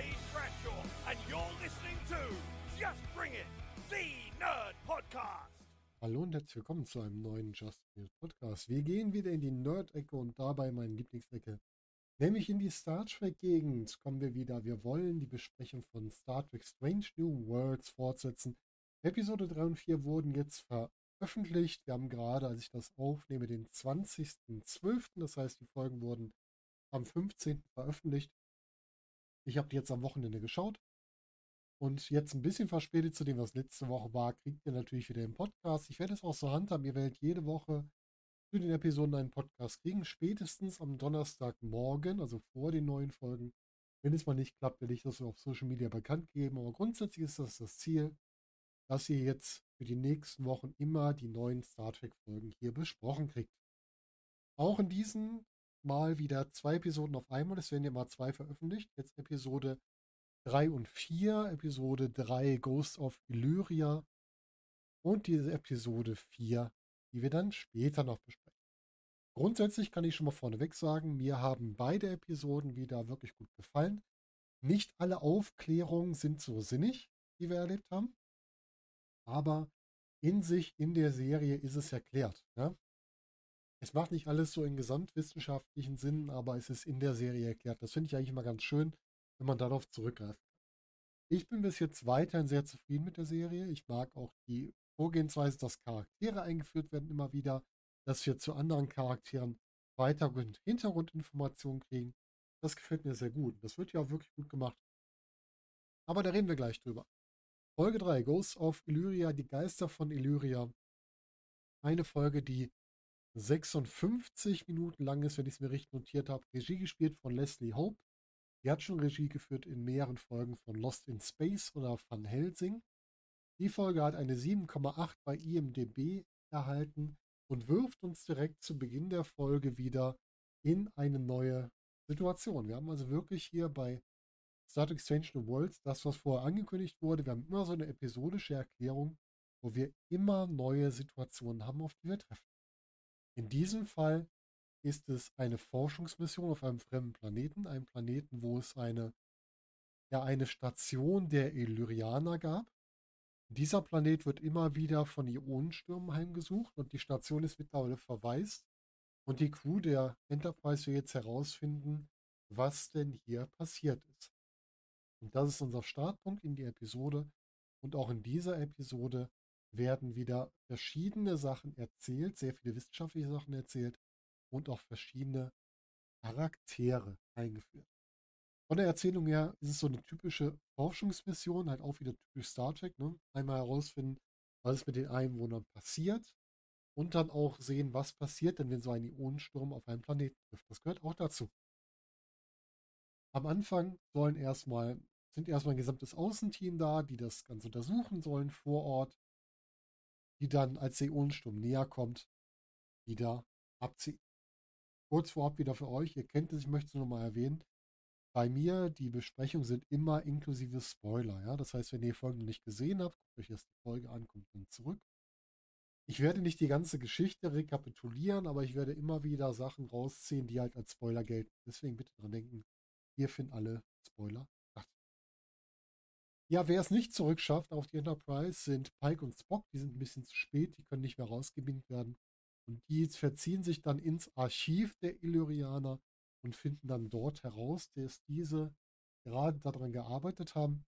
Dave Bradshaw, and you're listening to Just Bring It, the Nerd Podcast. Hallo und herzlich willkommen zu einem neuen Just Bring It Podcast. Wir gehen wieder in die Nerd-Ecke und dabei meine Lieblingsecke, nämlich in die Star Trek-Gegend. Kommen wir wieder. Wir wollen die Besprechung von Star Trek Strange New Worlds fortsetzen. Episode 3 und 4 wurden jetzt veröffentlicht. Wir haben gerade, als ich das aufnehme, den 20.12. Das heißt, die Folgen wurden am 15. veröffentlicht. Ich habe die jetzt am Wochenende geschaut. Und jetzt ein bisschen verspätet zu dem, was letzte Woche war, kriegt ihr natürlich wieder den Podcast. Ich werde es auch so handhaben. Ihr werdet jede Woche zu den Episoden einen Podcast kriegen. Spätestens am Donnerstagmorgen, also vor den neuen Folgen. Wenn es mal nicht klappt, werde ich das auf Social Media bekannt geben. Aber grundsätzlich ist das das Ziel, dass ihr jetzt für die nächsten Wochen immer die neuen Star Trek-Folgen hier besprochen kriegt. Auch in diesem Mal wieder zwei Episoden auf einmal. Es werden ja mal zwei veröffentlicht. Jetzt Episode 3 und 4. Episode 3 Ghost of Illyria. Und diese Episode 4, die wir dann später noch besprechen. Grundsätzlich kann ich schon mal vorneweg sagen, mir haben beide Episoden wieder wirklich gut gefallen. Nicht alle Aufklärungen sind so sinnig, die wir erlebt haben. Aber in sich, in der Serie ist es erklärt. Ja? Es macht nicht alles so in gesamtwissenschaftlichen Sinn, aber es ist in der Serie erklärt. Das finde ich eigentlich immer ganz schön, wenn man darauf zurückgreift. Ich bin bis jetzt weiterhin sehr zufrieden mit der Serie. Ich mag auch die Vorgehensweise, dass Charaktere eingeführt werden immer wieder, dass wir zu anderen Charakteren weiter Hintergrundinformationen kriegen. Das gefällt mir sehr gut. Das wird ja auch wirklich gut gemacht. Aber da reden wir gleich drüber. Folge 3, Ghosts of Illyria, die Geister von Illyria. Eine Folge, die 56 Minuten lang ist, wenn ich es mir richtig notiert habe. Regie gespielt von Leslie Hope. Die hat schon Regie geführt in mehreren Folgen von Lost in Space oder Van Helsing. Die Folge hat eine 7,8 bei IMDB erhalten und wirft uns direkt zu Beginn der Folge wieder in eine neue Situation. Wir haben also wirklich hier bei Star Trek Strange New Worlds das, was vorher angekündigt wurde. Wir haben immer so eine episodische Erklärung, wo wir immer neue Situationen haben, auf die wir treffen. In diesem Fall ist es eine Forschungsmission auf einem fremden Planeten, einem Planeten, wo es eine, ja, eine Station der Illyrianer gab. Dieser Planet wird immer wieder von Ionenstürmen heimgesucht und die Station ist mittlerweile verwaist. Und die Crew der Enterprise will jetzt herausfinden, was denn hier passiert ist. Und das ist unser Startpunkt in die Episode. Und auch in dieser Episode werden wieder verschiedene Sachen erzählt, sehr viele wissenschaftliche Sachen erzählt und auch verschiedene Charaktere eingeführt. Von der Erzählung her ist es so eine typische Forschungsmission, halt auch wieder typisch Star Trek. Ne? Einmal herausfinden, was ist mit den Einwohnern passiert und dann auch sehen, was passiert denn, wenn so ein Ionensturm auf einen Planeten trifft. Das gehört auch dazu. Am Anfang sollen erstmal, sind erstmal ein gesamtes Außenteam da, die das Ganze untersuchen sollen vor Ort die dann, als der Ionensturm näher kommt, wieder abziehen. Kurz vorab wieder für euch, ihr kennt es, ich möchte es nur mal erwähnen. Bei mir, die Besprechungen sind immer inklusive Spoiler. Ja? Das heißt, wenn ihr die Folge nicht gesehen habt, guckt euch erst die Folge an, kommt dann zurück. Ich werde nicht die ganze Geschichte rekapitulieren, aber ich werde immer wieder Sachen rausziehen, die halt als Spoiler gelten. Deswegen bitte dran denken, hier finden alle Spoiler ja, wer es nicht zurückschafft auf die Enterprise, sind Pike und Spock. Die sind ein bisschen zu spät, die können nicht mehr rausgebindet werden. Und die verziehen sich dann ins Archiv der Illyrianer und finden dann dort heraus, dass diese gerade daran gearbeitet haben,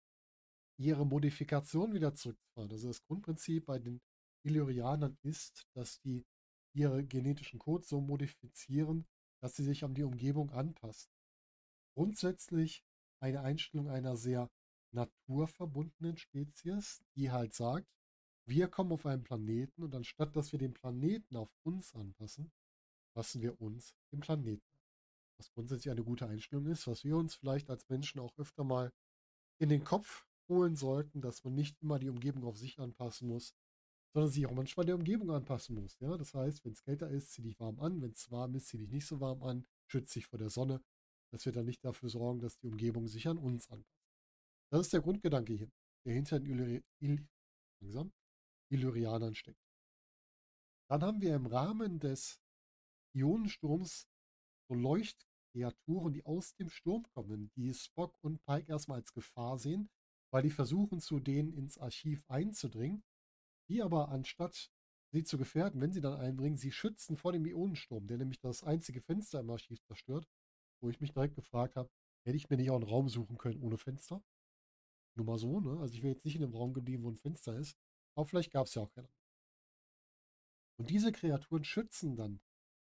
ihre Modifikation wieder zurückzufahren. Also das Grundprinzip bei den Illyrianern ist, dass die ihre genetischen Codes so modifizieren, dass sie sich an die Umgebung anpassen. Grundsätzlich eine Einstellung einer sehr naturverbundenen Spezies, die halt sagt, wir kommen auf einen Planeten und anstatt dass wir den Planeten auf uns anpassen, passen wir uns dem Planeten an. Was grundsätzlich eine gute Einstellung ist, was wir uns vielleicht als Menschen auch öfter mal in den Kopf holen sollten, dass man nicht immer die Umgebung auf sich anpassen muss, sondern sich auch manchmal der Umgebung anpassen muss. Ja? Das heißt, wenn es kälter ist, zieh dich warm an, wenn es warm ist, zieh dich nicht so warm an, schütze dich vor der Sonne. Das wird dann nicht dafür sorgen, dass die Umgebung sich an uns anpasst. Das ist der Grundgedanke hier, der hinter den Illyri Il langsam, Illyrianern steckt. Dann haben wir im Rahmen des Ionensturms so Kreaturen, die aus dem Sturm kommen, die Spock und Pike erstmal als Gefahr sehen, weil die versuchen, zu denen ins Archiv einzudringen, die aber anstatt sie zu gefährden, wenn sie dann einbringen, sie schützen vor dem Ionensturm, der nämlich das einzige Fenster im Archiv zerstört, wo ich mich direkt gefragt habe, hätte ich mir nicht auch einen Raum suchen können ohne Fenster? Nur mal so, ne? Also ich wäre jetzt nicht in einem Raum geblieben, wo ein Fenster ist, aber vielleicht gab es ja auch keinen. Und diese Kreaturen schützen dann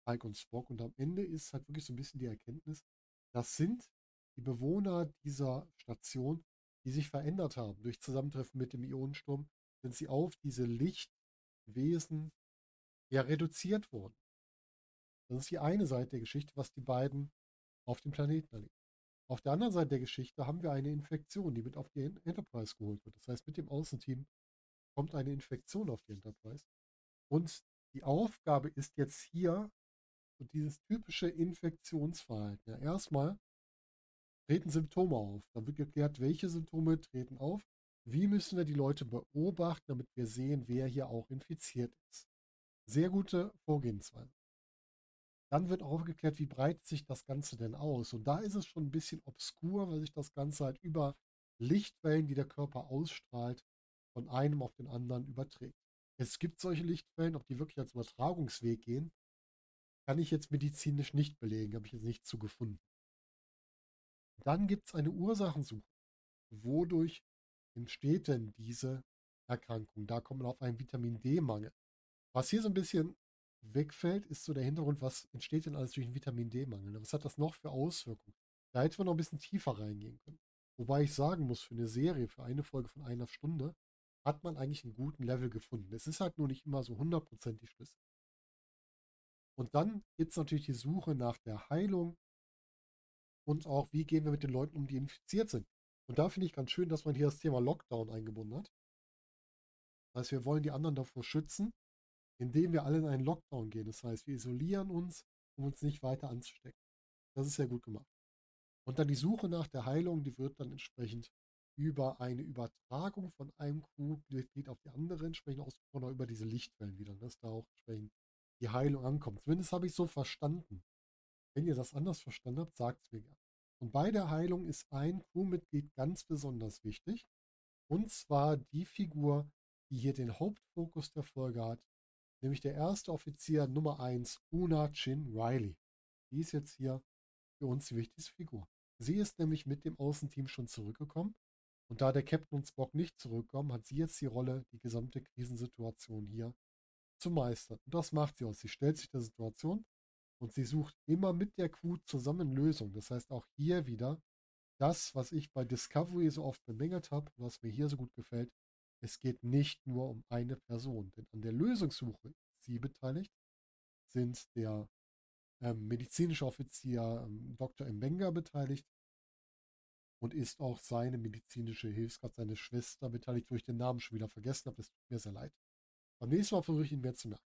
Pike und Spock. Und am Ende ist halt wirklich so ein bisschen die Erkenntnis, das sind die Bewohner dieser Station, die sich verändert haben. Durch Zusammentreffen mit dem Ionensturm sind sie auf diese Lichtwesen ja reduziert worden. Das ist die eine Seite der Geschichte, was die beiden auf dem Planeten erleben. Auf der anderen Seite der Geschichte haben wir eine Infektion, die mit auf die Enterprise geholt wird. Das heißt, mit dem Außenteam kommt eine Infektion auf die Enterprise. Und die Aufgabe ist jetzt hier so dieses typische Infektionsverhalten. Ja, erstmal treten Symptome auf. Da wird geklärt, welche Symptome treten auf. Wie müssen wir die Leute beobachten, damit wir sehen, wer hier auch infiziert ist. Sehr gute Vorgehensweise. Dann wird aufgeklärt, wie breitet sich das Ganze denn aus. Und da ist es schon ein bisschen obskur, weil sich das Ganze halt über Lichtwellen, die der Körper ausstrahlt, von einem auf den anderen überträgt. Es gibt solche Lichtwellen, ob die wirklich als Übertragungsweg gehen, kann ich jetzt medizinisch nicht belegen, habe ich jetzt nicht zu gefunden. Dann gibt es eine Ursachensuche. Wodurch entsteht denn diese Erkrankung? Da kommt man auf einen Vitamin D-Mangel. Was hier so ein bisschen wegfällt, ist so der Hintergrund, was entsteht denn alles durch einen Vitamin D-Mangel? Was hat das noch für Auswirkungen? Da hätte man noch ein bisschen tiefer reingehen können. Wobei ich sagen muss, für eine Serie, für eine Folge von einer Stunde, hat man eigentlich einen guten Level gefunden. Es ist halt nur nicht immer so hundertprozentig schlüssig. Und dann gibt es natürlich die Suche nach der Heilung und auch, wie gehen wir mit den Leuten um, die infiziert sind. Und da finde ich ganz schön, dass man hier das Thema Lockdown eingebunden hat. Das heißt, wir wollen die anderen davor schützen, indem wir alle in einen Lockdown gehen. Das heißt, wir isolieren uns, um uns nicht weiter anzustecken. Das ist sehr gut gemacht. Und dann die Suche nach der Heilung, die wird dann entsprechend über eine Übertragung von einem Crewmitglied auf die andere entsprechend ausgesprochen, über diese Lichtwellen wieder, dass da auch entsprechend die Heilung ankommt. Zumindest habe ich so verstanden. Wenn ihr das anders verstanden habt, sagt es mir gerne. Und bei der Heilung ist ein Crewmitglied ganz besonders wichtig. Und zwar die Figur, die hier den Hauptfokus der Folge hat, nämlich der erste Offizier Nummer 1, Una Chin Riley. Die ist jetzt hier für uns die wichtigste Figur. Sie ist nämlich mit dem Außenteam schon zurückgekommen. Und da der Captain und Spock nicht zurückkommen, hat sie jetzt die Rolle, die gesamte Krisensituation hier zu meistern. Und das macht sie aus. Sie stellt sich der Situation und sie sucht immer mit der Crew zusammen Lösungen. Das heißt auch hier wieder das, was ich bei Discovery so oft bemängelt habe, was mir hier so gut gefällt. Es geht nicht nur um eine Person, denn an der Lösungssuche sie beteiligt, sind der ähm, medizinische Offizier ähm, Dr. Mbenga beteiligt und ist auch seine medizinische Hilfskraft, seine Schwester beteiligt, wo ich den Namen schon wieder vergessen habe. Das tut mir sehr leid. Beim nächsten Mal versuche ich ihn mehr zu merken.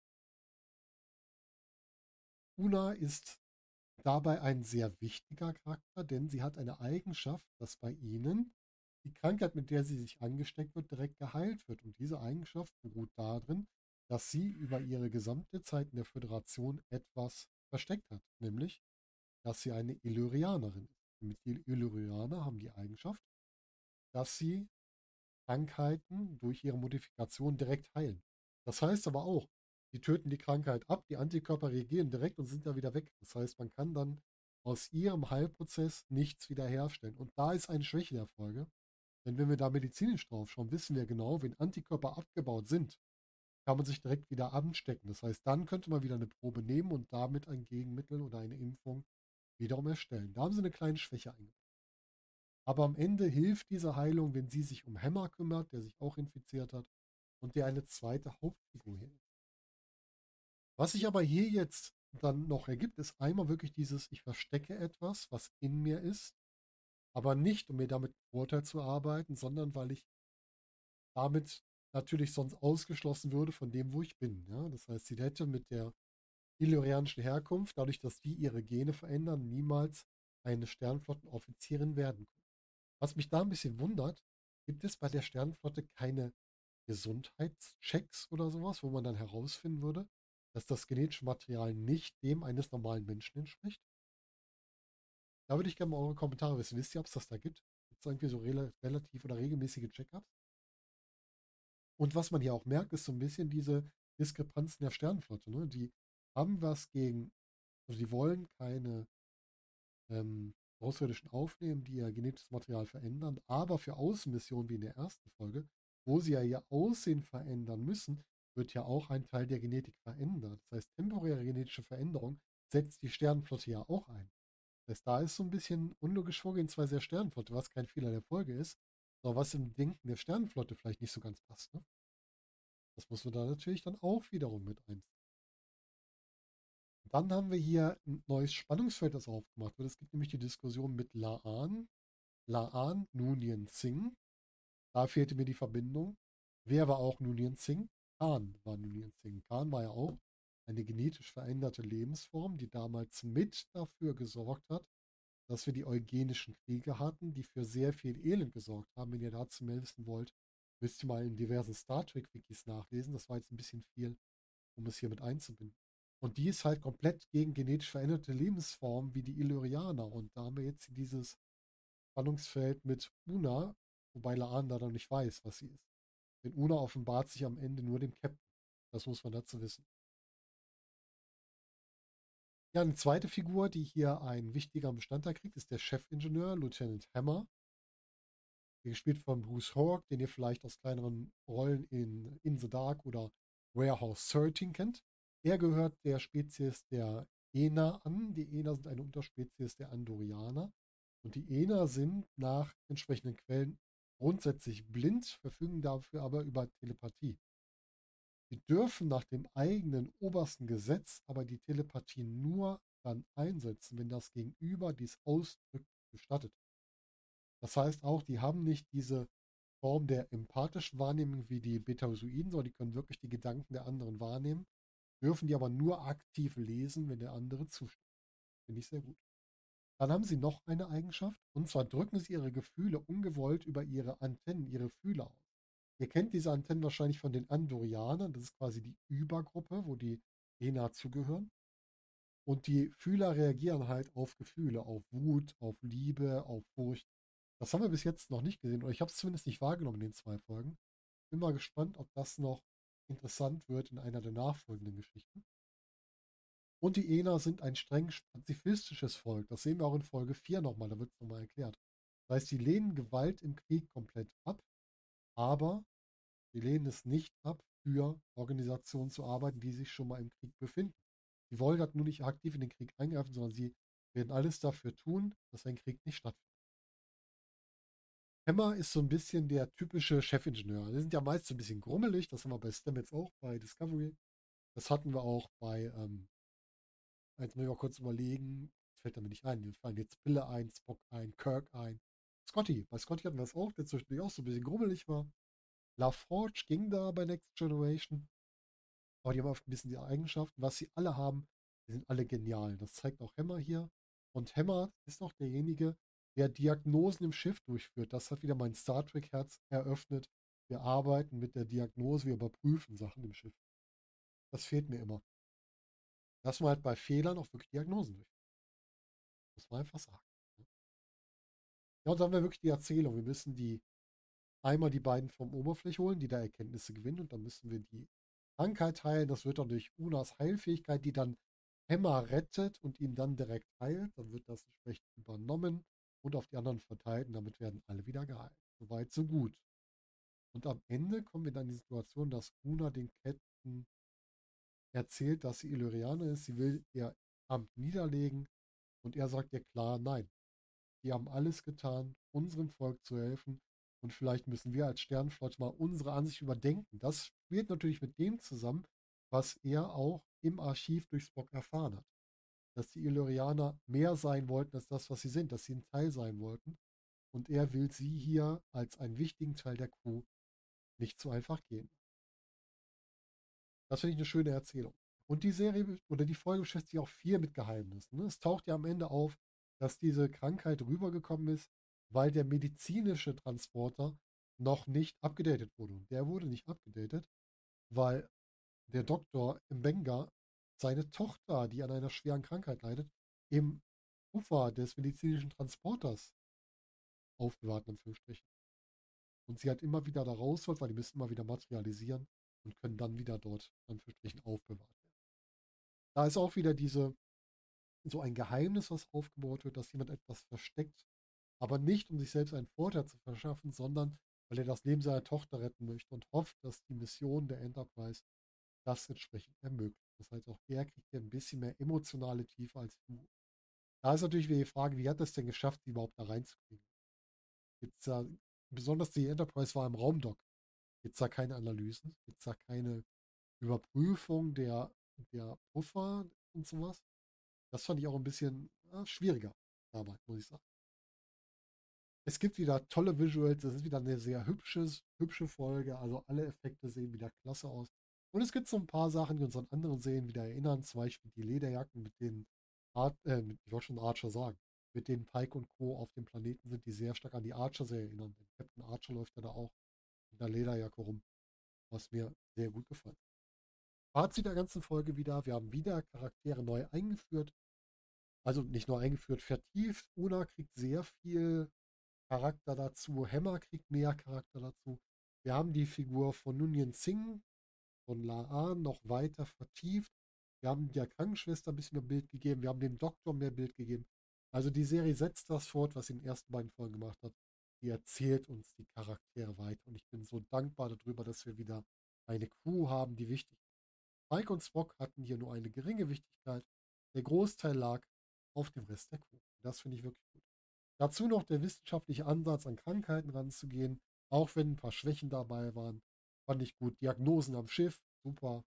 Una ist dabei ein sehr wichtiger Charakter, denn sie hat eine Eigenschaft, dass bei ihnen die Krankheit, mit der sie sich angesteckt wird, direkt geheilt wird. Und diese Eigenschaft beruht darin, dass sie über ihre gesamte Zeit in der Föderation etwas versteckt hat, nämlich, dass sie eine Illyrianerin ist. Die Illyrianer haben die Eigenschaft, dass sie Krankheiten durch ihre Modifikation direkt heilen. Das heißt aber auch, die töten die Krankheit ab, die Antikörper reagieren direkt und sind da wieder weg. Das heißt, man kann dann aus ihrem Heilprozess nichts wiederherstellen. Und da ist eine Schwäche der Folge. Denn wenn wir da medizinisch drauf schauen, wissen wir genau, wenn Antikörper abgebaut sind, kann man sich direkt wieder anstecken. Das heißt, dann könnte man wieder eine Probe nehmen und damit ein Gegenmittel oder eine Impfung wiederum erstellen. Da haben sie eine kleine Schwäche eingebaut. Aber am Ende hilft diese Heilung, wenn sie sich um Hämmer kümmert, der sich auch infiziert hat, und der eine zweite Hauptfigur ist. Was sich aber hier jetzt dann noch ergibt, ist einmal wirklich dieses, ich verstecke etwas, was in mir ist, aber nicht, um mir damit Vorteil zu arbeiten, sondern weil ich damit natürlich sonst ausgeschlossen würde von dem, wo ich bin. Ja? Das heißt, sie hätte mit der illyrianischen Herkunft, dadurch, dass die ihre Gene verändern, niemals eine Sternflottenoffizierin werden können. Was mich da ein bisschen wundert, gibt es bei der Sternflotte keine Gesundheitschecks oder sowas, wo man dann herausfinden würde, dass das genetische Material nicht dem eines normalen Menschen entspricht? Da würde ich gerne mal eure Kommentare wissen. Wisst ihr, ob es das da gibt? Gibt es irgendwie so rel relativ oder regelmäßige Check-ups? Und was man hier auch merkt, ist so ein bisschen diese Diskrepanzen der Sternenflotte. Ne? Die haben was gegen, also die wollen keine ähm, Außerirdischen aufnehmen, die ihr genetisches Material verändern, aber für Außenmissionen wie in der ersten Folge, wo sie ja ihr Aussehen verändern müssen, wird ja auch ein Teil der Genetik verändert. Das heißt, temporäre genetische Veränderung setzt die Sternenflotte ja auch ein. Heißt, da ist so ein bisschen unlogisch Vorgehensweise der Sternenflotte, was kein Fehler der Folge ist, sondern was im Denken der Sternenflotte vielleicht nicht so ganz passt. Ne? Das muss man da natürlich dann auch wiederum mit einziehen. Dann haben wir hier ein neues Spannungsfeld, das aufgemacht wird. Es gibt nämlich die Diskussion mit Laan, Laan Nunien Singh. Da fehlte mir die Verbindung. Wer war auch Nunien Singh? Khan war Nunien Singh. Khan war ja auch eine genetisch veränderte Lebensform, die damals mit dafür gesorgt hat, dass wir die eugenischen Kriege hatten, die für sehr viel Elend gesorgt haben. Wenn ihr dazu mehr wissen wollt, müsst ihr mal in diversen Star Trek-Wikis nachlesen. Das war jetzt ein bisschen viel, um es hier mit einzubinden. Und die ist halt komplett gegen genetisch veränderte Lebensformen wie die Illyrianer. Und da haben wir jetzt dieses Spannungsfeld mit Una, wobei Laan da noch nicht weiß, was sie ist. Denn Una offenbart sich am Ende nur dem Captain. Das muss man dazu wissen. Ja, eine zweite Figur, die hier einen wichtigen Bestandteil kriegt, ist der Chefingenieur, Lieutenant Hammer. Gespielt von Bruce Hawk, den ihr vielleicht aus kleineren Rollen in In the Dark oder Warehouse 13 kennt. Er gehört der Spezies der Ena an. Die Ena sind eine Unterspezies der Andorianer. Und die Ena sind nach entsprechenden Quellen grundsätzlich blind, verfügen dafür aber über Telepathie. Sie dürfen nach dem eigenen obersten Gesetz aber die Telepathie nur dann einsetzen, wenn das Gegenüber dies ausdrücklich gestattet. Das heißt auch, die haben nicht diese Form der empathischen Wahrnehmung wie die Betazoiden, sondern die können wirklich die Gedanken der anderen wahrnehmen dürfen die aber nur aktiv lesen, wenn der andere zustimmt. Finde ich sehr gut. Dann haben sie noch eine Eigenschaft, und zwar drücken sie ihre Gefühle ungewollt über ihre Antennen, ihre Fühler aus. Ihr kennt diese Antennen wahrscheinlich von den Andorianern, das ist quasi die Übergruppe, wo die ENA zugehören. Und die Fühler reagieren halt auf Gefühle, auf Wut, auf Liebe, auf Furcht. Das haben wir bis jetzt noch nicht gesehen, oder ich habe es zumindest nicht wahrgenommen in den zwei Folgen. Bin mal gespannt, ob das noch interessant wird in einer der nachfolgenden Geschichten. Und die Ener sind ein streng pazifistisches Volk. Das sehen wir auch in Folge 4 nochmal, da wird es nochmal erklärt. Das heißt, sie lehnen Gewalt im Krieg komplett ab, aber sie lehnen es nicht ab, für Organisationen zu arbeiten, die sich schon mal im Krieg befinden. Sie wollen halt nur nicht aktiv in den Krieg eingreifen, sondern sie werden alles dafür tun, dass ein Krieg nicht stattfindet. Hammer ist so ein bisschen der typische Chefingenieur. Die sind ja meist so ein bisschen grummelig. Das haben wir bei Stamets auch, bei Discovery. Das hatten wir auch bei, ähm, jetzt muss ich mal kurz überlegen, das fällt damit nicht ein. Mir fallen jetzt Pille ein, Spock ein, Kirk ein. Scotty. Bei Scotty hatten wir das auch, der zwischendurch auch so ein bisschen grummelig war. LaForge ging da bei Next Generation. Aber die haben oft ein bisschen die Eigenschaften. Was sie alle haben, die sind alle genial. Das zeigt auch Hammer hier. Und Hammer ist auch derjenige, der Diagnosen im Schiff durchführt. Das hat wieder mein Star Trek-Herz eröffnet. Wir arbeiten mit der Diagnose, wir überprüfen Sachen im Schiff. Das fehlt mir immer. Dass man halt bei Fehlern auch wirklich Diagnosen durchführt. Muss man einfach sagen. Ja, und dann haben wir wirklich die Erzählung. Wir müssen die einmal die beiden vom Oberfläche holen, die da Erkenntnisse gewinnen, und dann müssen wir die Krankheit heilen. Das wird dann durch Unas Heilfähigkeit, die dann Emma rettet und ihn dann direkt heilt. Dann wird das entsprechend übernommen und auf die anderen verteilt und damit werden alle wieder geheilt. Soweit, so gut. Und am Ende kommen wir dann in die Situation, dass Una den Ketten erzählt, dass sie Illyrianer ist. Sie will ihr Amt niederlegen und er sagt ihr klar, nein. Die haben alles getan, unserem Volk zu helfen und vielleicht müssen wir als Sternenflotte mal unsere Ansicht überdenken. Das spielt natürlich mit dem zusammen, was er auch im Archiv durch Spock erfahren hat dass die Illyrianer mehr sein wollten als das, was sie sind, dass sie ein Teil sein wollten. Und er will sie hier als einen wichtigen Teil der Crew nicht so einfach gehen. Das finde ich eine schöne Erzählung. Und die Serie oder die Folge beschäftigt sich auch viel mit Geheimnissen. Ne? Es taucht ja am Ende auf, dass diese Krankheit rübergekommen ist, weil der medizinische Transporter noch nicht abgedatet wurde. Und der wurde nicht abgedatet, weil der Doktor im Benga seine Tochter, die an einer schweren Krankheit leidet, im Puffer des medizinischen Transporters aufbewahrt, in Anführungsstrichen. Und sie halt immer wieder da rausholt, weil die müssen immer wieder materialisieren und können dann wieder dort, in Anführungsstrichen, aufbewahrt werden. Da ist auch wieder diese, so ein Geheimnis, was aufgebaut wird, dass jemand etwas versteckt, aber nicht, um sich selbst einen Vorteil zu verschaffen, sondern weil er das Leben seiner Tochter retten möchte und hofft, dass die Mission der Enterprise das entsprechend ermöglicht. Das heißt, auch er kriegt hier ein bisschen mehr emotionale Tiefe als du. Da ist natürlich wieder die Frage, wie hat es denn geschafft, sie überhaupt da reinzukriegen? Gibt's da, besonders die Enterprise war im Raumdock. Gibt es da keine Analysen? Gibt es da keine Überprüfung der, der Puffer und sowas? Das fand ich auch ein bisschen ja, schwieriger dabei, muss ich sagen. Es gibt wieder tolle Visuals, es ist wieder eine sehr hübsche, hübsche Folge, also alle Effekte sehen wieder klasse aus. Und es gibt so ein paar Sachen, die uns an andere Serien wieder erinnern, zum Beispiel die Lederjacken, mit denen, Art, äh, mit, ich wollte schon Archer sagen, mit denen Pike und Co. auf dem Planeten sind, die sehr stark an die Archer-Serie erinnern. Captain Archer läuft ja da auch mit einer Lederjacke rum, was mir sehr gut gefallen. Fazit der ganzen Folge wieder, wir haben wieder Charaktere neu eingeführt, also nicht nur eingeführt, vertieft. Una kriegt sehr viel Charakter dazu, Hammer kriegt mehr Charakter dazu. Wir haben die Figur von Nunyan Singh, von Laan noch weiter vertieft. Wir haben der Krankenschwester ein bisschen mehr Bild gegeben. Wir haben dem Doktor mehr Bild gegeben. Also die Serie setzt das fort, was sie in den ersten beiden Folgen gemacht hat. Die erzählt uns die Charaktere weiter. Und ich bin so dankbar darüber, dass wir wieder eine Crew haben, die wichtig. Mike und Spock hatten hier nur eine geringe Wichtigkeit. Der Großteil lag auf dem Rest der Crew. Das finde ich wirklich gut. Dazu noch der wissenschaftliche Ansatz, an Krankheiten ranzugehen, auch wenn ein paar Schwächen dabei waren. Fand ich gut. Diagnosen am Schiff, super.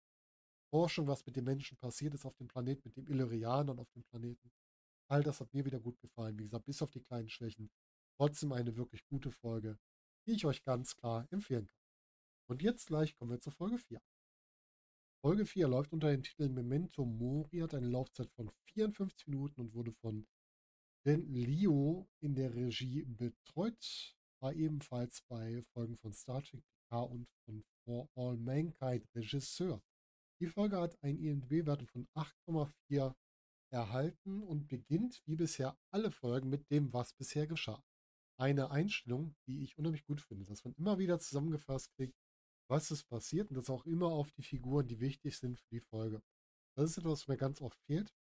Forschung, was mit den Menschen passiert ist auf dem Planeten, mit den Illyrianern auf dem Planeten. All das hat mir wieder gut gefallen. Wie gesagt, bis auf die kleinen Schwächen. Trotzdem eine wirklich gute Folge, die ich euch ganz klar empfehlen kann. Und jetzt gleich kommen wir zur Folge 4. Folge 4 läuft unter dem Titel Memento Mori, hat eine Laufzeit von 54 Minuten und wurde von Ben Leo in der Regie betreut. War ebenfalls bei Folgen von Star Trek und von For All Mankind Regisseur. Die Folge hat eine IMDb-Wertung von 8,4 erhalten und beginnt wie bisher alle Folgen mit dem, was bisher geschah. Eine Einstellung, die ich unheimlich gut finde, dass man immer wieder zusammengefasst kriegt, was ist passiert und das auch immer auf die Figuren, die wichtig sind für die Folge. Das ist etwas, was mir ganz oft fehlt.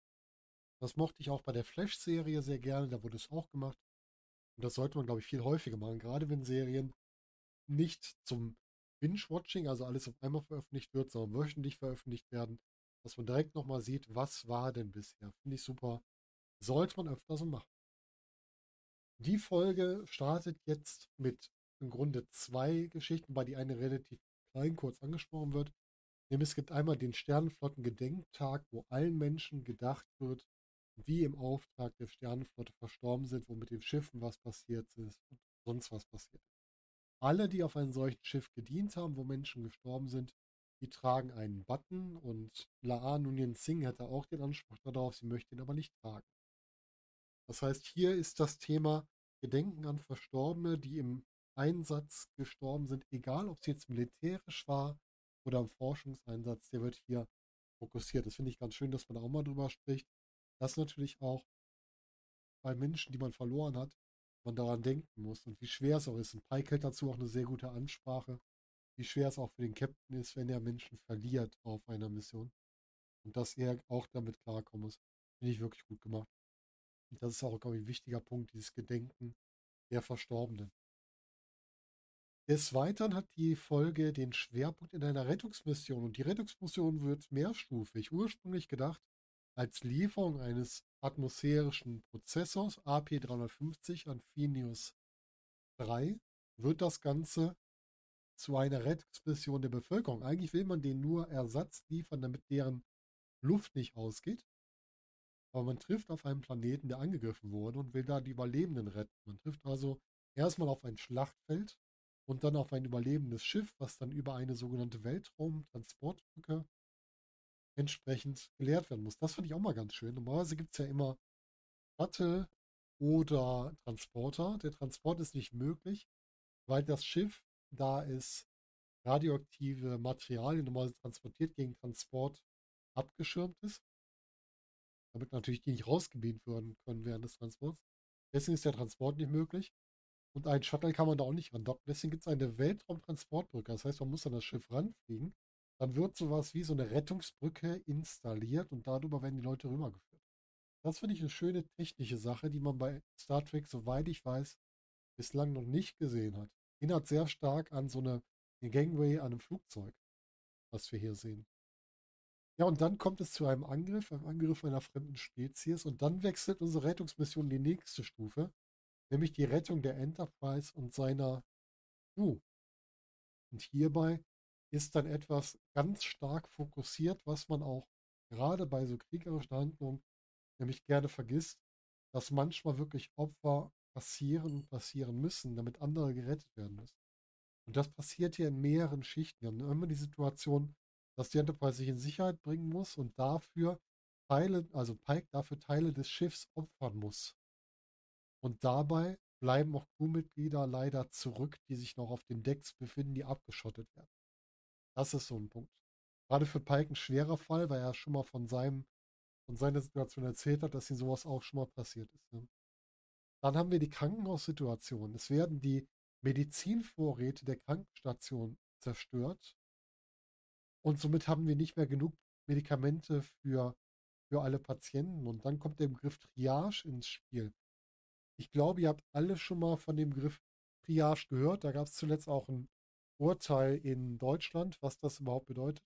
Das mochte ich auch bei der Flash-Serie sehr gerne, da wurde es auch gemacht. Und das sollte man, glaube ich, viel häufiger machen, gerade wenn Serien nicht zum Binge-Watching, also alles auf einmal veröffentlicht wird, sondern wöchentlich veröffentlicht werden, dass man direkt nochmal sieht, was war denn bisher. Finde ich super. Sollte man öfter so machen. Die Folge startet jetzt mit im Grunde zwei Geschichten, bei die eine relativ klein kurz angesprochen wird. Nämlich es gibt einmal den Sternenflotten-Gedenktag, wo allen Menschen gedacht wird, wie im Auftrag der Sternenflotte verstorben sind, wo mit den Schiffen was passiert ist und sonst was passiert ist. Alle, die auf einem solchen Schiff gedient haben, wo Menschen gestorben sind, die tragen einen Button und Laan Nunien Singh hätte auch den Anspruch darauf, sie möchte ihn aber nicht tragen. Das heißt, hier ist das Thema Gedenken an Verstorbene, die im Einsatz gestorben sind, egal ob es jetzt militärisch war oder im Forschungseinsatz, der wird hier fokussiert. Das finde ich ganz schön, dass man da auch mal drüber spricht. Das natürlich auch bei Menschen, die man verloren hat, man daran denken muss und wie schwer es auch ist. Und Pike hält dazu auch eine sehr gute Ansprache, wie schwer es auch für den Captain ist, wenn er Menschen verliert auf einer Mission. Und dass er auch damit klarkommen muss. Finde ich wirklich gut gemacht. Und das ist auch, glaube ich, ein wichtiger Punkt, dieses Gedenken der Verstorbenen. Des Weiteren hat die Folge den Schwerpunkt in einer Rettungsmission und die Rettungsmission wird mehrstufig. Ursprünglich gedacht als Lieferung eines atmosphärischen Prozessors AP350 an Phineas 3 wird das Ganze zu einer Rettungsmission der Bevölkerung. Eigentlich will man denen nur Ersatz liefern, damit deren Luft nicht ausgeht. Aber man trifft auf einen Planeten, der angegriffen wurde und will da die Überlebenden retten. Man trifft also erstmal auf ein Schlachtfeld und dann auf ein überlebendes Schiff, was dann über eine sogenannte Weltraumtransportbrücke entsprechend geleert werden muss. Das fand ich auch mal ganz schön. Normalerweise gibt es ja immer Shuttle oder Transporter. Der Transport ist nicht möglich, weil das Schiff, da es radioaktive Materialien normalerweise transportiert, gegen Transport abgeschirmt ist. damit natürlich die nicht rausgebeamt werden können während des Transports. Deswegen ist der Transport nicht möglich. Und ein Shuttle kann man da auch nicht randocken. Deswegen gibt es eine Weltraumtransportbrücke. Das heißt, man muss an das Schiff ranfliegen. Dann wird sowas wie so eine Rettungsbrücke installiert und darüber werden die Leute rübergeführt. Das finde ich eine schöne technische Sache, die man bei Star Trek, soweit ich weiß, bislang noch nicht gesehen hat. Erinnert sehr stark an so eine, eine Gangway an einem Flugzeug, was wir hier sehen. Ja, und dann kommt es zu einem Angriff, einem Angriff einer fremden Spezies und dann wechselt unsere Rettungsmission in die nächste Stufe, nämlich die Rettung der Enterprise und seiner Crew. Und hierbei ist dann etwas ganz stark fokussiert, was man auch gerade bei so kriegerischen Handlungen nämlich gerne vergisst, dass manchmal wirklich Opfer passieren und passieren müssen, damit andere gerettet werden müssen. Und das passiert hier in mehreren Schichten. Wir haben immer die Situation, dass die Enterprise sich in Sicherheit bringen muss und dafür Teile, also Pike dafür Teile des Schiffs opfern muss. Und dabei bleiben auch Crewmitglieder leider zurück, die sich noch auf den Decks befinden, die abgeschottet werden. Das ist so ein Punkt. Gerade für Pike ein schwerer Fall, weil er schon mal von seinem, von seiner Situation erzählt hat, dass ihm sowas auch schon mal passiert ist. Ne? Dann haben wir die Krankenhaussituation. Es werden die Medizinvorräte der Krankenstation zerstört. Und somit haben wir nicht mehr genug Medikamente für, für alle Patienten. Und dann kommt der Begriff Triage ins Spiel. Ich glaube, ihr habt alle schon mal von dem Begriff Triage gehört. Da gab es zuletzt auch ein Urteil in Deutschland, was das überhaupt bedeutet.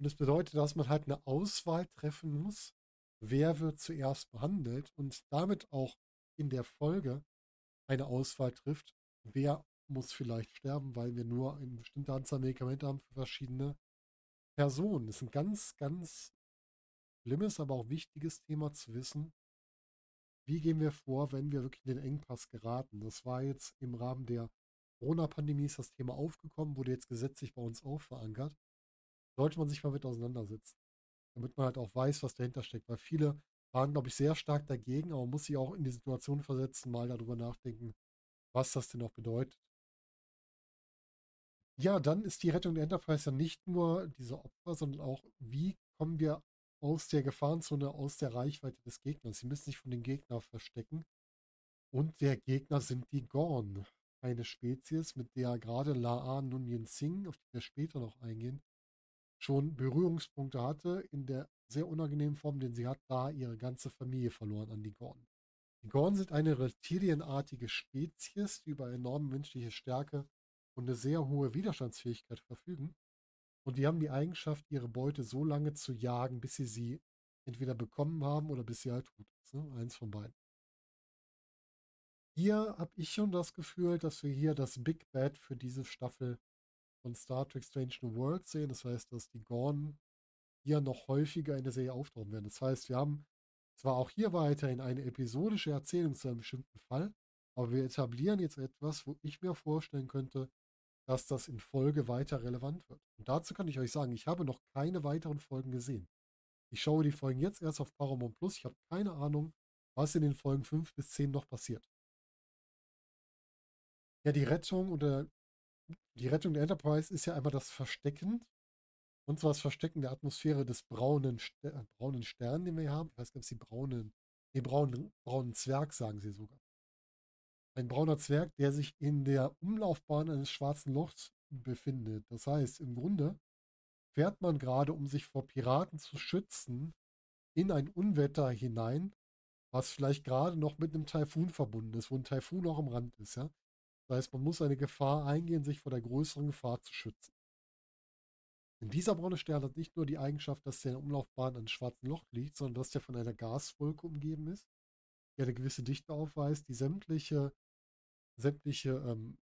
Und es das bedeutet, dass man halt eine Auswahl treffen muss, wer wird zuerst behandelt und damit auch in der Folge eine Auswahl trifft, wer muss vielleicht sterben, weil wir nur eine bestimmte Anzahl Medikamente haben für verschiedene Personen. Das ist ein ganz, ganz schlimmes, aber auch wichtiges Thema zu wissen. Wie gehen wir vor, wenn wir wirklich in den Engpass geraten? Das war jetzt im Rahmen der Corona-Pandemie ist das Thema aufgekommen, wurde jetzt gesetzlich bei uns auch verankert. Sollte man sich mal mit auseinandersetzen damit man halt auch weiß, was dahinter steckt. Weil viele waren, glaube ich, sehr stark dagegen, aber man muss sich auch in die Situation versetzen, mal darüber nachdenken, was das denn auch bedeutet. Ja, dann ist die Rettung der Enterprise ja nicht nur diese Opfer, sondern auch, wie kommen wir aus der Gefahrenzone, aus der Reichweite des Gegners. Sie müssen sich von den Gegnern verstecken. Und der Gegner sind die Gorn. Eine Spezies, mit der gerade Laan Nunyen Singh, auf die wir später noch eingehen, schon Berührungspunkte hatte, in der sehr unangenehmen Form, denn sie hat da ihre ganze Familie verloren an die Gorn. Die Gorn sind eine reptilienartige Spezies, die über enorme menschliche Stärke und eine sehr hohe Widerstandsfähigkeit verfügen. Und die haben die Eigenschaft, ihre Beute so lange zu jagen, bis sie sie entweder bekommen haben oder bis sie halt tot ist. Ne? Eins von beiden. Hier habe ich schon das Gefühl, dass wir hier das Big Bad für diese Staffel von Star Trek Strange New Worlds sehen. Das heißt, dass die Gorn hier noch häufiger in der Serie auftauchen werden. Das heißt, wir haben zwar auch hier weiterhin eine episodische Erzählung zu einem bestimmten Fall, aber wir etablieren jetzt etwas, wo ich mir vorstellen könnte, dass das in Folge weiter relevant wird. Und dazu kann ich euch sagen, ich habe noch keine weiteren Folgen gesehen. Ich schaue die Folgen jetzt erst auf Paramount Plus. Ich habe keine Ahnung, was in den Folgen 5 bis 10 noch passiert. Ja, die Rettung oder die Rettung der Enterprise ist ja einmal das Verstecken. Und zwar das Verstecken der Atmosphäre des braunen, Ster braunen Stern, den wir hier haben. Ich weiß gar nicht, ob sie braunen, nee, braunen, braunen Zwerg sagen sie sogar. Ein brauner Zwerg, der sich in der Umlaufbahn eines schwarzen Lochs befindet. Das heißt, im Grunde fährt man gerade, um sich vor Piraten zu schützen, in ein Unwetter hinein, was vielleicht gerade noch mit einem Taifun verbunden ist, wo ein Taifun auch am Rand ist, ja. Das heißt, man muss eine Gefahr eingehen, sich vor der größeren Gefahr zu schützen. Denn dieser braune Stern hat nicht nur die Eigenschaft, dass der in der Umlaufbahn an schwarzen Loch liegt, sondern dass der von einer Gaswolke umgeben ist, die eine gewisse Dichte aufweist, die sämtliche, sämtliche, ähm,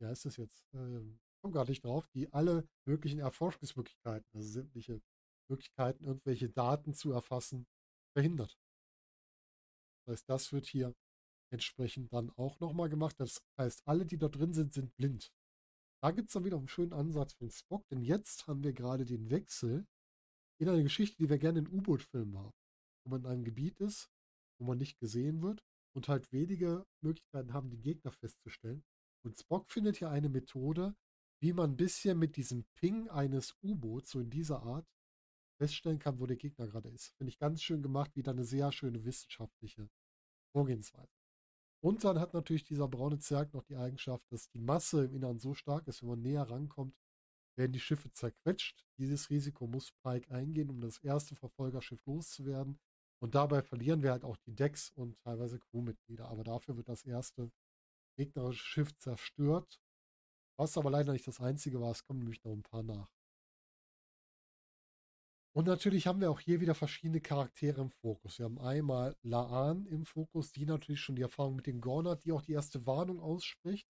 wie heißt das jetzt? Ähm, komme gar nicht drauf, die alle möglichen Erforschungsmöglichkeiten, also sämtliche Möglichkeiten, irgendwelche Daten zu erfassen, verhindert. Das heißt, das wird hier entsprechend dann auch nochmal gemacht. Das heißt, alle, die da drin sind, sind blind. Da gibt es dann wieder einen schönen Ansatz für den Spock, denn jetzt haben wir gerade den Wechsel in eine Geschichte, die wir gerne in U-Boot-Filmen haben. Wo man in einem Gebiet ist, wo man nicht gesehen wird und halt wenige Möglichkeiten haben, den Gegner festzustellen. Und Spock findet hier eine Methode, wie man ein bisschen mit diesem Ping eines U-Boots, so in dieser Art, feststellen kann, wo der Gegner gerade ist. Finde ich ganz schön gemacht, wieder eine sehr schöne wissenschaftliche Vorgehensweise. Und dann hat natürlich dieser braune Zwerg noch die Eigenschaft, dass die Masse im Innern so stark ist, wenn man näher rankommt, werden die Schiffe zerquetscht. Dieses Risiko muss Pike eingehen, um das erste Verfolgerschiff loszuwerden. Und dabei verlieren wir halt auch die Decks und teilweise Crewmitglieder. Aber dafür wird das erste gegnerische Schiff zerstört. Was aber leider nicht das einzige war. Es kommen nämlich noch ein paar nach. Und natürlich haben wir auch hier wieder verschiedene Charaktere im Fokus. Wir haben einmal Laan im Fokus, die natürlich schon die Erfahrung mit den Gorn hat, die auch die erste Warnung ausspricht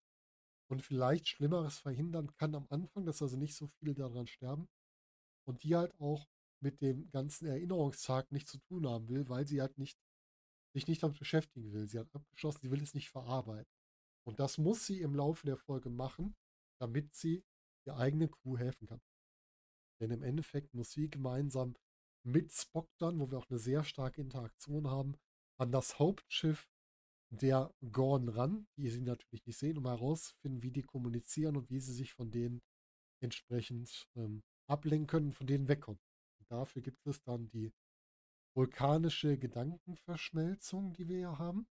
und vielleicht Schlimmeres verhindern kann am Anfang, dass also nicht so viele daran sterben. Und die halt auch mit dem ganzen Erinnerungstag nichts zu tun haben will, weil sie halt nicht sich nicht damit beschäftigen will. Sie hat abgeschlossen, sie will es nicht verarbeiten. Und das muss sie im Laufe der Folge machen, damit sie ihr eigene Crew helfen kann. Denn im Endeffekt muss sie gemeinsam mit Spock dann, wo wir auch eine sehr starke Interaktion haben, an das Hauptschiff der Gorn ran, die sie natürlich nicht sehen, um herauszufinden, wie die kommunizieren und wie sie sich von denen entsprechend ähm, ablenken können, von denen wegkommen. Dafür gibt es dann die vulkanische Gedankenverschmelzung, die wir hier haben.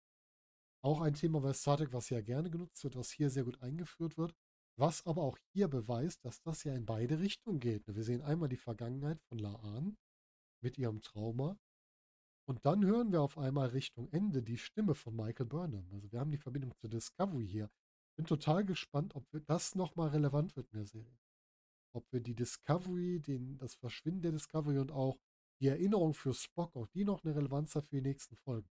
Auch ein Thema bei Star Trek, was ja gerne genutzt wird, was hier sehr gut eingeführt wird, was aber auch hier beweist, dass das ja in beide Richtungen geht. Wir sehen einmal die Vergangenheit von Laan mit ihrem Trauma und dann hören wir auf einmal Richtung Ende die Stimme von Michael Burnham. Also wir haben die Verbindung zur Discovery hier. Bin total gespannt, ob das nochmal relevant wird in der Serie. Ob wir die Discovery, den, das Verschwinden der Discovery und auch die Erinnerung für Spock, auch die noch eine Relevanz hat für die nächsten Folgen.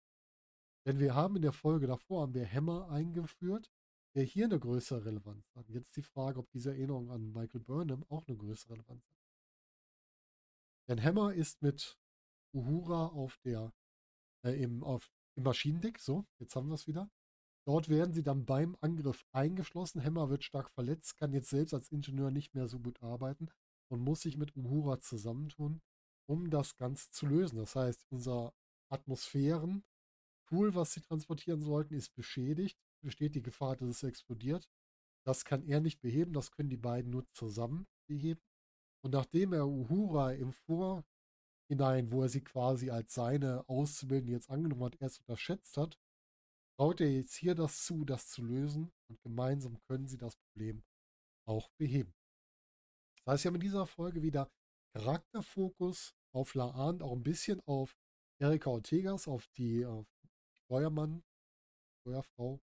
Denn wir haben in der Folge davor, haben wir Hammer eingeführt, der hier eine größere Relevanz hat. Jetzt die Frage, ob diese Erinnerung an Michael Burnham auch eine größere Relevanz hat. Denn Hammer ist mit Uhura auf der, äh, im, auf, im Maschinendeck. So, jetzt haben wir es wieder. Dort werden sie dann beim Angriff eingeschlossen. Hammer wird stark verletzt, kann jetzt selbst als Ingenieur nicht mehr so gut arbeiten und muss sich mit Uhura zusammentun, um das Ganze zu lösen. Das heißt, unser Atmosphären-Tool, was sie transportieren sollten, ist beschädigt. Besteht die Gefahr, dass es explodiert. Das kann er nicht beheben, das können die beiden nur zusammen beheben. Und nachdem er Uhura im Vor hinein, wo er sie quasi als seine Auszubildende jetzt angenommen hat, erst unterschätzt hat, traut er jetzt hier das zu, das zu lösen und gemeinsam können sie das Problem auch beheben. Das heißt, wir haben in dieser Folge wieder Charakterfokus auf Laan, auch ein bisschen auf Erika Ortegas, auf die auf Steuermann, Steuerfrau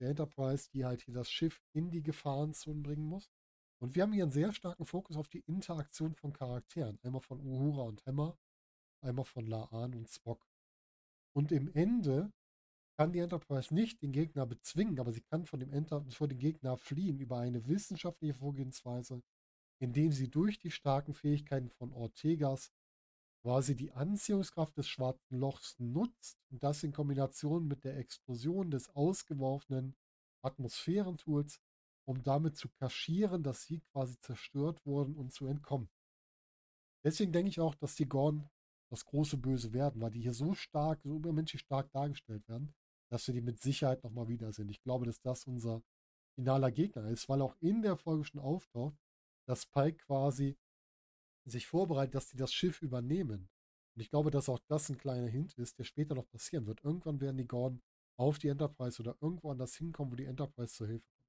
der Enterprise, die halt hier das Schiff in die Gefahrenzone bringen muss. Und wir haben hier einen sehr starken Fokus auf die Interaktion von Charakteren. Einmal von Uhura und Hammer, einmal von Laan und Spock. Und im Ende kann die Enterprise nicht den Gegner bezwingen, aber sie kann von dem Enter vor dem Gegner fliehen über eine wissenschaftliche Vorgehensweise, indem sie durch die starken Fähigkeiten von Ortegas quasi die Anziehungskraft des schwarzen Lochs nutzt und das in Kombination mit der Explosion des ausgeworfenen Atmosphärentools um damit zu kaschieren, dass sie quasi zerstört wurden und zu entkommen. Deswegen denke ich auch, dass die Gorn das große Böse werden, weil die hier so stark, so übermenschlich stark dargestellt werden, dass wir die mit Sicherheit nochmal wiedersehen. Ich glaube, dass das unser finaler Gegner ist, weil auch in der Folge schon auftaucht, dass Pike quasi sich vorbereitet, dass die das Schiff übernehmen. Und ich glaube, dass auch das ein kleiner Hint ist, der später noch passieren wird. Irgendwann werden die Gorn auf die Enterprise oder irgendwo anders hinkommen, wo die Enterprise zur Hilfe kommt.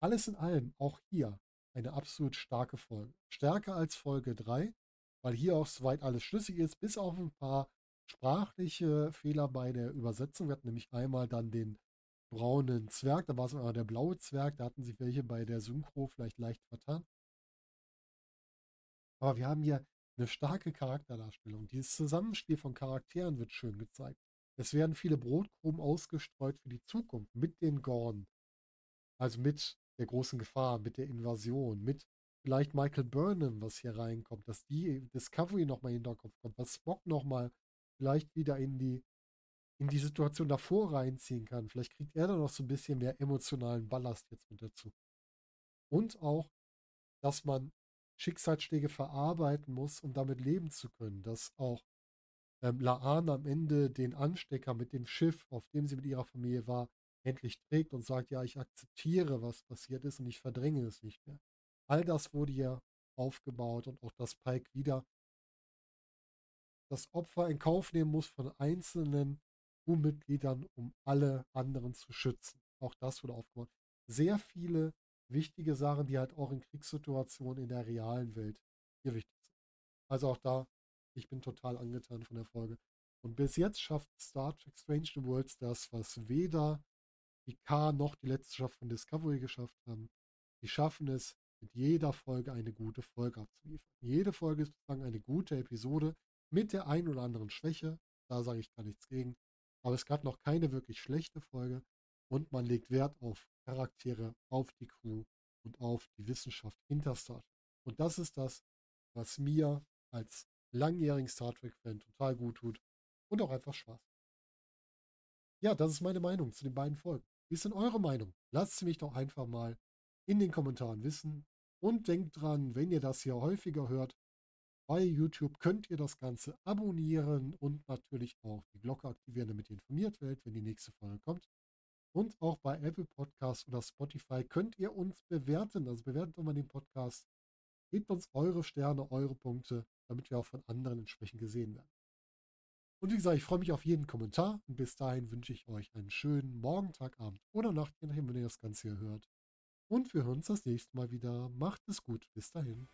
Alles in allem, auch hier, eine absolut starke Folge. Stärker als Folge 3, weil hier auch soweit alles schlüssig ist, bis auf ein paar sprachliche Fehler bei der Übersetzung. Wir hatten nämlich einmal dann den braunen Zwerg, da war es immer der blaue Zwerg, da hatten sich welche bei der Synchro vielleicht leicht vertan. Aber wir haben hier eine starke Charakterdarstellung. Dieses Zusammenspiel von Charakteren wird schön gezeigt. Es werden viele Brotkrumen ausgestreut für die Zukunft mit den Gorn. Also mit der großen Gefahr, mit der Invasion, mit vielleicht Michael Burnham, was hier reinkommt, dass die Discovery nochmal in den Hinterkopf kommt, dass Spock nochmal vielleicht wieder in die, in die Situation davor reinziehen kann. Vielleicht kriegt er dann noch so ein bisschen mehr emotionalen Ballast jetzt mit dazu. Und auch, dass man Schicksalsschläge verarbeiten muss, um damit leben zu können. Dass auch ähm, Laan am Ende den Anstecker mit dem Schiff, auf dem sie mit ihrer Familie war, endlich trägt und sagt, ja, ich akzeptiere, was passiert ist und ich verdränge es nicht mehr. All das wurde ja aufgebaut und auch das Pike wieder das Opfer in Kauf nehmen muss von einzelnen Crewmitgliedern, um alle anderen zu schützen. Auch das wurde aufgebaut. Sehr viele wichtige Sachen, die halt auch in Kriegssituationen in der realen Welt hier wichtig sind. Also auch da, ich bin total angetan von der Folge. Und bis jetzt schafft Star Trek Strange New Worlds das, was weder die K noch die letzte Staffel von Discovery geschafft haben. Die schaffen es, mit jeder Folge eine gute Folge abzuliefern. Jede Folge ist sozusagen eine gute Episode mit der einen oder anderen Schwäche. Da sage ich gar nichts gegen. Aber es gab noch keine wirklich schlechte Folge und man legt Wert auf Charaktere, auf die Crew und auf die Wissenschaft hinter Star Trek. Und das ist das, was mir als langjährigen Star Trek-Fan total gut tut und auch einfach Spaß. Ja, das ist meine Meinung zu den beiden Folgen. Wie ist denn eure Meinung? Lasst sie mich doch einfach mal in den Kommentaren wissen. Und denkt dran, wenn ihr das hier häufiger hört, bei YouTube könnt ihr das Ganze abonnieren und natürlich auch die Glocke aktivieren, damit ihr informiert werdet, wenn die nächste Folge kommt. Und auch bei Apple Podcasts oder Spotify könnt ihr uns bewerten. Also bewertet doch mal den Podcast. Gebt uns eure Sterne, eure Punkte, damit wir auch von anderen entsprechend gesehen werden. Und wie gesagt, ich freue mich auf jeden Kommentar. Und bis dahin wünsche ich euch einen schönen Morgen, Tag, Abend oder Nacht, je nachdem, wenn ihr das Ganze hier hört. Und wir hören uns das nächste Mal wieder. Macht es gut. Bis dahin.